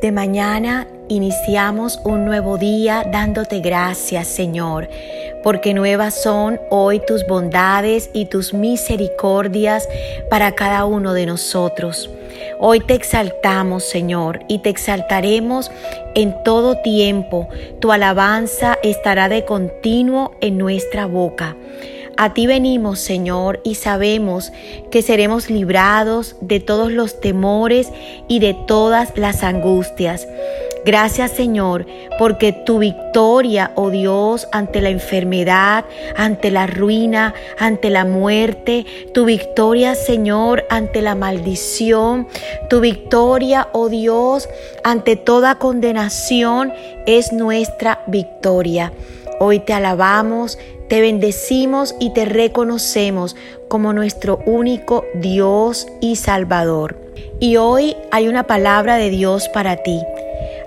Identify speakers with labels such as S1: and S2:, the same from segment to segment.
S1: De mañana iniciamos un nuevo día dándote gracias, Señor, porque nuevas son hoy tus bondades y tus misericordias para cada uno de nosotros. Hoy te exaltamos, Señor, y te exaltaremos en todo tiempo. Tu alabanza estará de continuo en nuestra boca. A ti venimos, Señor, y sabemos que seremos librados de todos los temores y de todas las angustias. Gracias Señor, porque tu victoria, oh Dios, ante la enfermedad, ante la ruina, ante la muerte, tu victoria Señor, ante la maldición, tu victoria, oh Dios, ante toda condenación, es nuestra victoria. Hoy te alabamos, te bendecimos y te reconocemos como nuestro único Dios y Salvador. Y hoy hay una palabra de Dios para ti.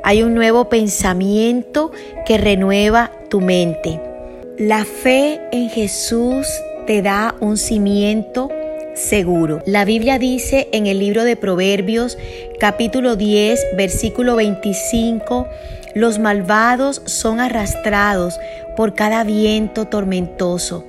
S1: Hay un nuevo pensamiento que renueva tu mente. La fe en Jesús te da un cimiento seguro. La Biblia dice en el libro de Proverbios capítulo 10 versículo 25, los malvados son arrastrados por cada viento tormentoso.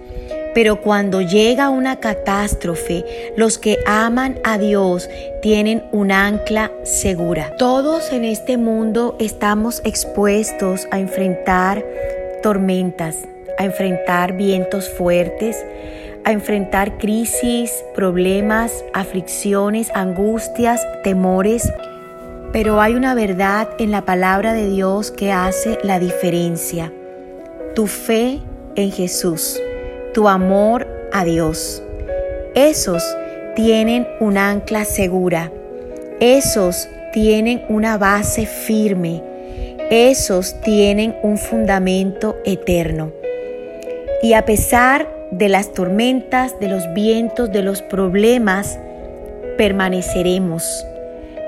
S1: Pero cuando llega una catástrofe, los que aman a Dios tienen un ancla segura. Todos en este mundo estamos expuestos a enfrentar tormentas, a enfrentar vientos fuertes, a enfrentar crisis, problemas, aflicciones, angustias, temores. Pero hay una verdad en la palabra de Dios que hace la diferencia. Tu fe en Jesús, tu amor a Dios. Esos tienen un ancla segura. Esos tienen una base firme. Esos tienen un fundamento eterno. Y a pesar de las tormentas, de los vientos, de los problemas, permaneceremos.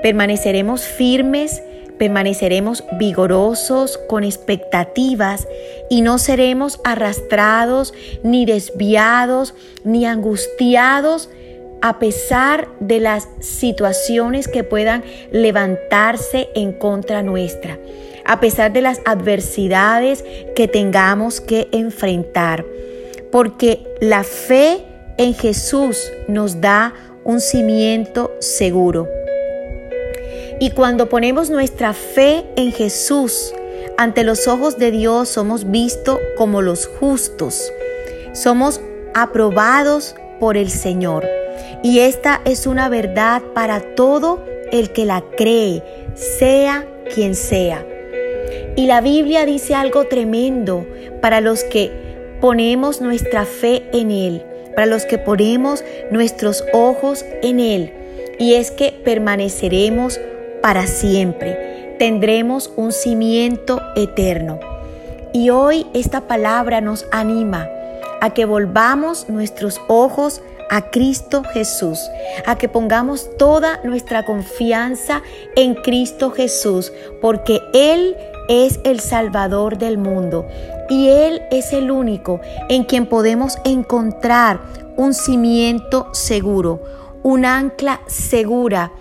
S1: Permaneceremos firmes, permaneceremos vigorosos, con expectativas y no seremos arrastrados, ni desviados, ni angustiados a pesar de las situaciones que puedan levantarse en contra nuestra, a pesar de las adversidades que tengamos que enfrentar porque la fe en Jesús nos da un cimiento seguro. Y cuando ponemos nuestra fe en Jesús, ante los ojos de Dios somos vistos como los justos. Somos aprobados por el Señor. Y esta es una verdad para todo el que la cree, sea quien sea. Y la Biblia dice algo tremendo para los que ponemos nuestra fe en Él, para los que ponemos nuestros ojos en Él. Y es que permaneceremos para siempre, tendremos un cimiento eterno. Y hoy esta palabra nos anima a que volvamos nuestros ojos a Cristo Jesús, a que pongamos toda nuestra confianza en Cristo Jesús, porque Él es el Salvador del mundo y Él es el único en quien podemos encontrar un cimiento seguro, un ancla segura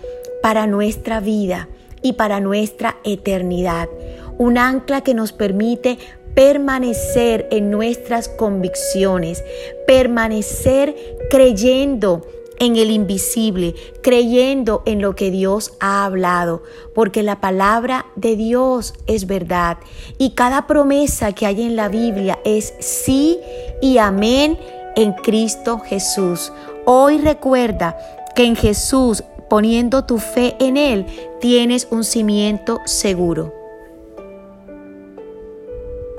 S1: para nuestra vida y para nuestra eternidad, un ancla que nos permite permanecer en nuestras convicciones, permanecer creyendo en el invisible, creyendo en lo que Dios ha hablado, porque la palabra de Dios es verdad y cada promesa que hay en la Biblia es sí y amén en Cristo Jesús. Hoy recuerda que en Jesús, poniendo tu fe en Él, tienes un cimiento seguro.